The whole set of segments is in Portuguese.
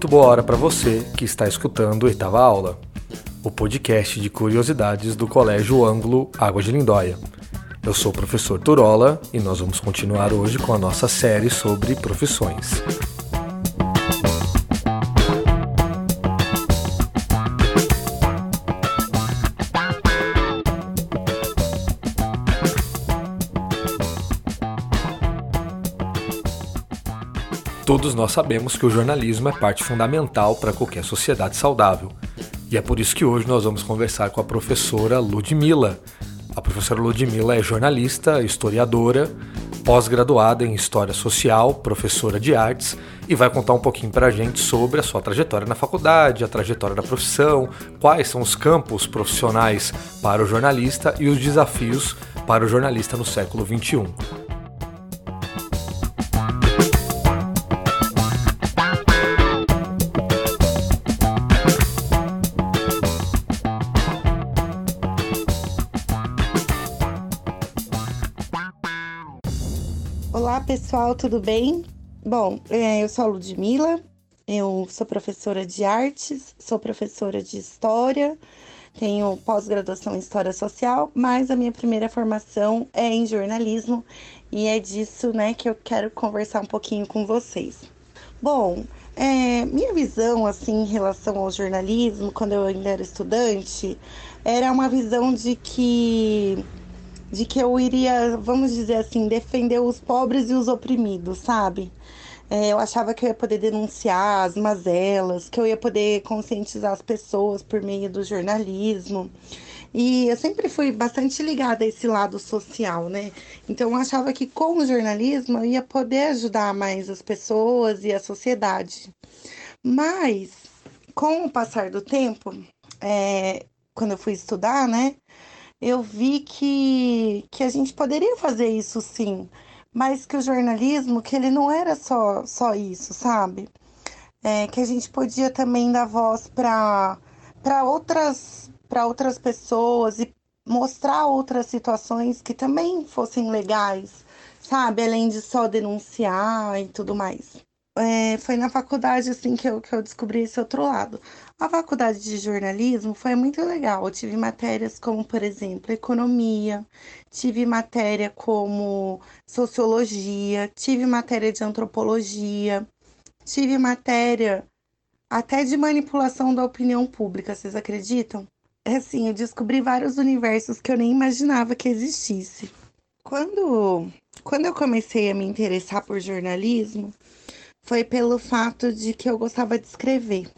Muito boa hora para você que está escutando Oitava Aula, o podcast de curiosidades do Colégio Ângulo Água de Lindóia. Eu sou o professor Turola e nós vamos continuar hoje com a nossa série sobre profissões. Todos nós sabemos que o jornalismo é parte fundamental para qualquer sociedade saudável. E é por isso que hoje nós vamos conversar com a professora Ludmila. A professora Ludmila é jornalista, historiadora, pós-graduada em História Social, professora de artes e vai contar um pouquinho para a gente sobre a sua trajetória na faculdade, a trajetória da profissão, quais são os campos profissionais para o jornalista e os desafios para o jornalista no século XXI. Pessoal, tudo bem? Bom, é, eu sou a Ludmilla, eu sou professora de artes, sou professora de história, tenho pós-graduação em história social, mas a minha primeira formação é em jornalismo e é disso, né, que eu quero conversar um pouquinho com vocês. Bom, é, minha visão, assim, em relação ao jornalismo, quando eu ainda era estudante, era uma visão de que de que eu iria, vamos dizer assim, defender os pobres e os oprimidos, sabe? É, eu achava que eu ia poder denunciar as mazelas, que eu ia poder conscientizar as pessoas por meio do jornalismo. E eu sempre fui bastante ligada a esse lado social, né? Então eu achava que com o jornalismo eu ia poder ajudar mais as pessoas e a sociedade. Mas, com o passar do tempo, é, quando eu fui estudar, né? Eu vi que, que a gente poderia fazer isso sim, mas que o jornalismo, que ele não era só, só isso, sabe? É, que a gente podia também dar voz para outras, outras pessoas e mostrar outras situações que também fossem legais, sabe? Além de só denunciar e tudo mais. É, foi na faculdade assim que eu, que eu descobri esse outro lado. A faculdade de jornalismo foi muito legal. Eu tive matérias como, por exemplo, economia, tive matéria como sociologia, tive matéria de antropologia, tive matéria até de manipulação da opinião pública, vocês acreditam? É assim, eu descobri vários universos que eu nem imaginava que existisse. Quando, quando eu comecei a me interessar por jornalismo, foi pelo fato de que eu gostava de escrever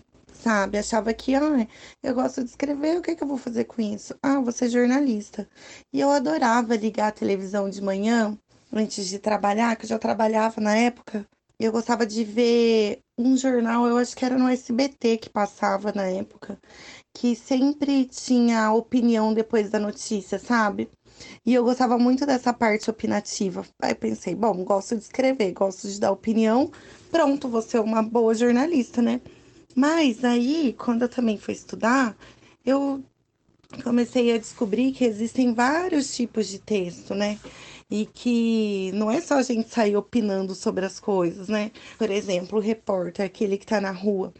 sabe? Achava que, ah, eu gosto de escrever, o que, que eu vou fazer com isso? Ah, ser jornalista. E eu adorava ligar a televisão de manhã, antes de trabalhar, que eu já trabalhava na época. Eu gostava de ver um jornal, eu acho que era no SBT que passava na época, que sempre tinha opinião depois da notícia, sabe? E eu gostava muito dessa parte opinativa. Aí pensei, bom, gosto de escrever, gosto de dar opinião, pronto, vou ser uma boa jornalista, né? Mas aí, quando eu também fui estudar, eu comecei a descobrir que existem vários tipos de texto, né? E que não é só a gente sair opinando sobre as coisas, né? Por exemplo, o repórter, aquele que tá na rua,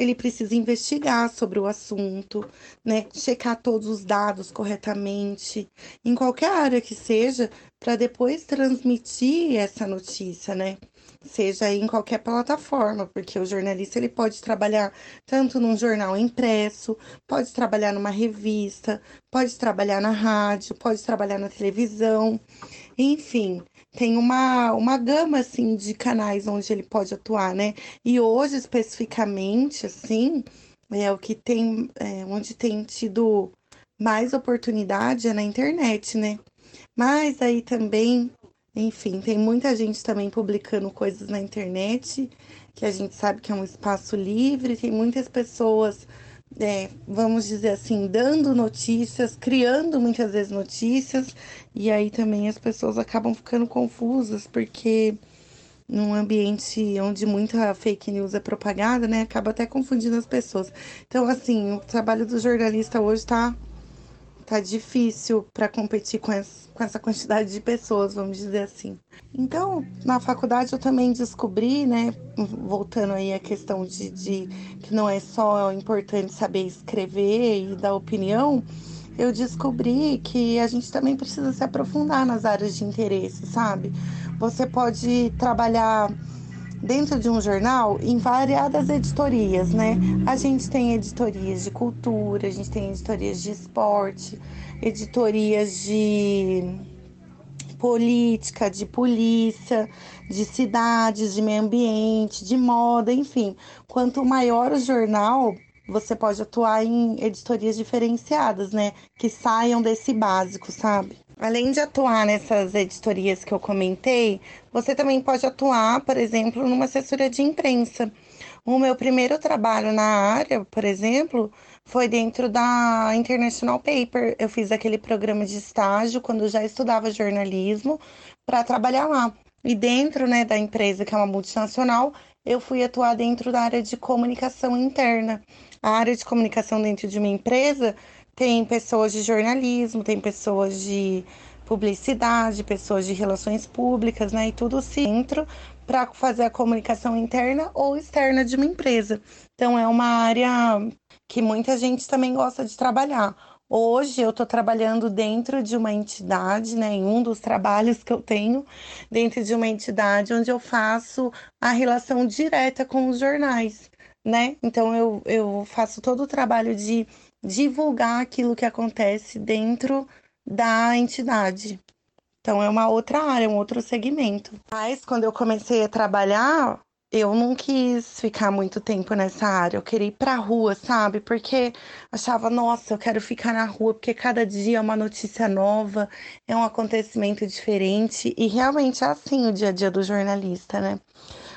ele precisa investigar sobre o assunto, né? Checar todos os dados corretamente, em qualquer área que seja, para depois transmitir essa notícia, né? Seja em qualquer plataforma, porque o jornalista ele pode trabalhar tanto num jornal impresso, pode trabalhar numa revista, pode trabalhar na rádio, pode trabalhar na televisão, enfim, tem uma, uma gama assim de canais onde ele pode atuar, né? E hoje especificamente assim, é o que tem é, onde tem tido mais oportunidade é na internet, né? Mas aí também enfim, tem muita gente também publicando coisas na internet, que a gente sabe que é um espaço livre, tem muitas pessoas, é, vamos dizer assim, dando notícias, criando muitas vezes notícias, e aí também as pessoas acabam ficando confusas, porque num ambiente onde muita fake news é propagada, né, acaba até confundindo as pessoas. Então, assim, o trabalho do jornalista hoje está tá difícil para competir com essa, com essa quantidade de pessoas, vamos dizer assim. Então, na faculdade eu também descobri, né, voltando aí a questão de, de que não é só importante saber escrever e dar opinião, eu descobri que a gente também precisa se aprofundar nas áreas de interesse, sabe? Você pode trabalhar dentro de um jornal em variadas editorias, né? A gente tem editorias de cultura, a gente tem editorias de esporte, editorias de política, de polícia, de cidades, de meio ambiente, de moda, enfim. Quanto maior o jornal, você pode atuar em editorias diferenciadas, né? Que saiam desse básico, sabe? Além de atuar nessas editorias que eu comentei, você também pode atuar, por exemplo, numa assessoria de imprensa. O meu primeiro trabalho na área, por exemplo, foi dentro da International Paper. Eu fiz aquele programa de estágio quando já estudava jornalismo para trabalhar lá. E dentro né, da empresa, que é uma multinacional, eu fui atuar dentro da área de comunicação interna. A área de comunicação dentro de uma empresa tem pessoas de jornalismo, tem pessoas de publicidade, pessoas de relações públicas, né? E tudo centro para fazer a comunicação interna ou externa de uma empresa. Então é uma área que muita gente também gosta de trabalhar. Hoje eu estou trabalhando dentro de uma entidade, né, em um dos trabalhos que eu tenho, dentro de uma entidade onde eu faço a relação direta com os jornais, né? Então eu, eu faço todo o trabalho de divulgar aquilo que acontece dentro da entidade. Então é uma outra área, um outro segmento. Mas quando eu comecei a trabalhar, eu não quis ficar muito tempo nessa área. Eu queria ir pra rua, sabe? Porque achava, nossa, eu quero ficar na rua, porque cada dia é uma notícia nova, é um acontecimento diferente. E realmente é assim o dia a dia do jornalista, né?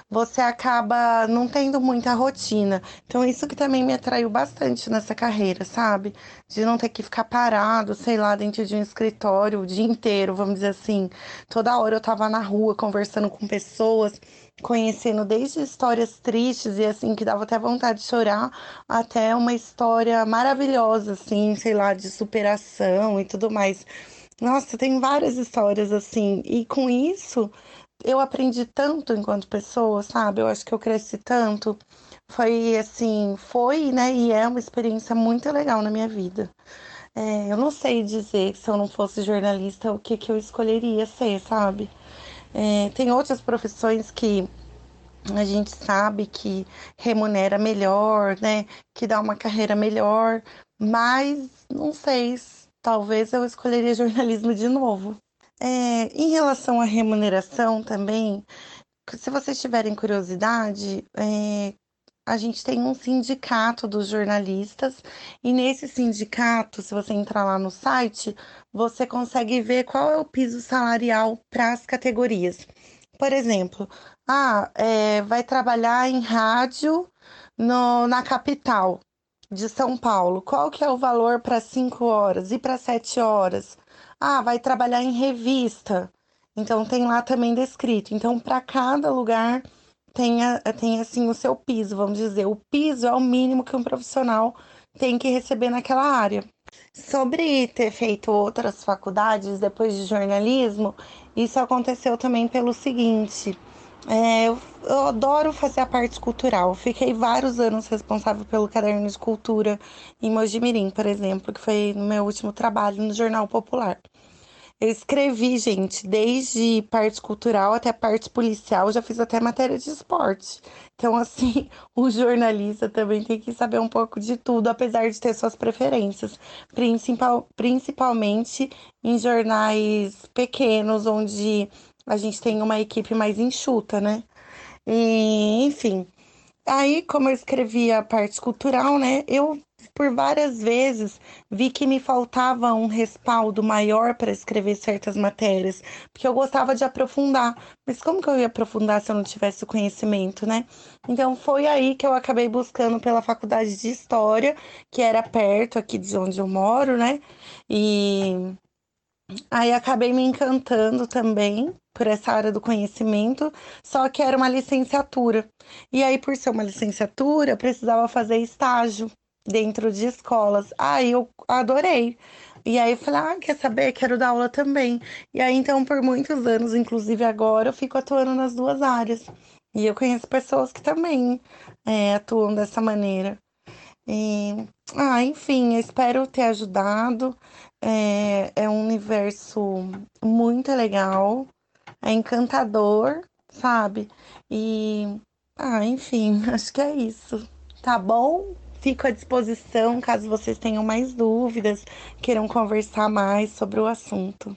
Você acaba não tendo muita rotina. Então, isso que também me atraiu bastante nessa carreira, sabe? De não ter que ficar parado, sei lá, dentro de um escritório o dia inteiro, vamos dizer assim. Toda hora eu tava na rua conversando com pessoas conhecendo desde histórias tristes e assim que dava até vontade de chorar, até uma história maravilhosa, assim, sei lá, de superação e tudo mais. Nossa, tem várias histórias assim, e com isso eu aprendi tanto enquanto pessoa, sabe? Eu acho que eu cresci tanto. Foi assim, foi, né? E é uma experiência muito legal na minha vida. É, eu não sei dizer se eu não fosse jornalista o que, que eu escolheria ser, sabe? É, tem outras profissões que a gente sabe que remunera melhor, né? Que dá uma carreira melhor, mas não sei, talvez eu escolheria jornalismo de novo. É, em relação à remuneração também, se vocês tiverem curiosidade, é, a gente tem um sindicato dos jornalistas e nesse sindicato, se você entrar lá no site, você consegue ver qual é o piso salarial para as categorias. Por exemplo, ah, é, vai trabalhar em rádio no, na capital de São Paulo. Qual que é o valor para 5 horas e para 7 horas? Ah, vai trabalhar em revista. Então tem lá também descrito. Então, para cada lugar tem, tem assim o seu piso, vamos dizer. O piso é o mínimo que um profissional tem que receber naquela área. Sobre ter feito outras faculdades depois de jornalismo, isso aconteceu também pelo seguinte. É, eu, eu, adoro fazer a parte cultural. Fiquei vários anos responsável pelo caderno de cultura em Mojimirim, por exemplo, que foi no meu último trabalho no Jornal Popular. Eu escrevi, gente, desde parte cultural até parte policial, já fiz até matéria de esporte. Então, assim, o jornalista também tem que saber um pouco de tudo, apesar de ter suas preferências, principal, principalmente em jornais pequenos, onde a gente tem uma equipe mais enxuta, né? E, enfim. Aí, como eu escrevi a parte cultural, né, eu por várias vezes vi que me faltava um respaldo maior para escrever certas matérias, porque eu gostava de aprofundar. Mas como que eu ia aprofundar se eu não tivesse o conhecimento, né? Então foi aí que eu acabei buscando pela faculdade de história, que era perto aqui de onde eu moro, né? E aí acabei me encantando também por essa área do conhecimento, só que era uma licenciatura. E aí, por ser uma licenciatura, precisava fazer estágio dentro de escolas. Aí eu adorei. E aí eu falei, ah, quer saber? Quero dar aula também. E aí, então, por muitos anos, inclusive agora, eu fico atuando nas duas áreas. E eu conheço pessoas que também é, atuam dessa maneira. E, ah, enfim, espero ter ajudado. É, é um universo muito legal, é encantador, sabe? E, ah, enfim, acho que é isso. Tá bom? Fico à disposição caso vocês tenham mais dúvidas, queiram conversar mais sobre o assunto.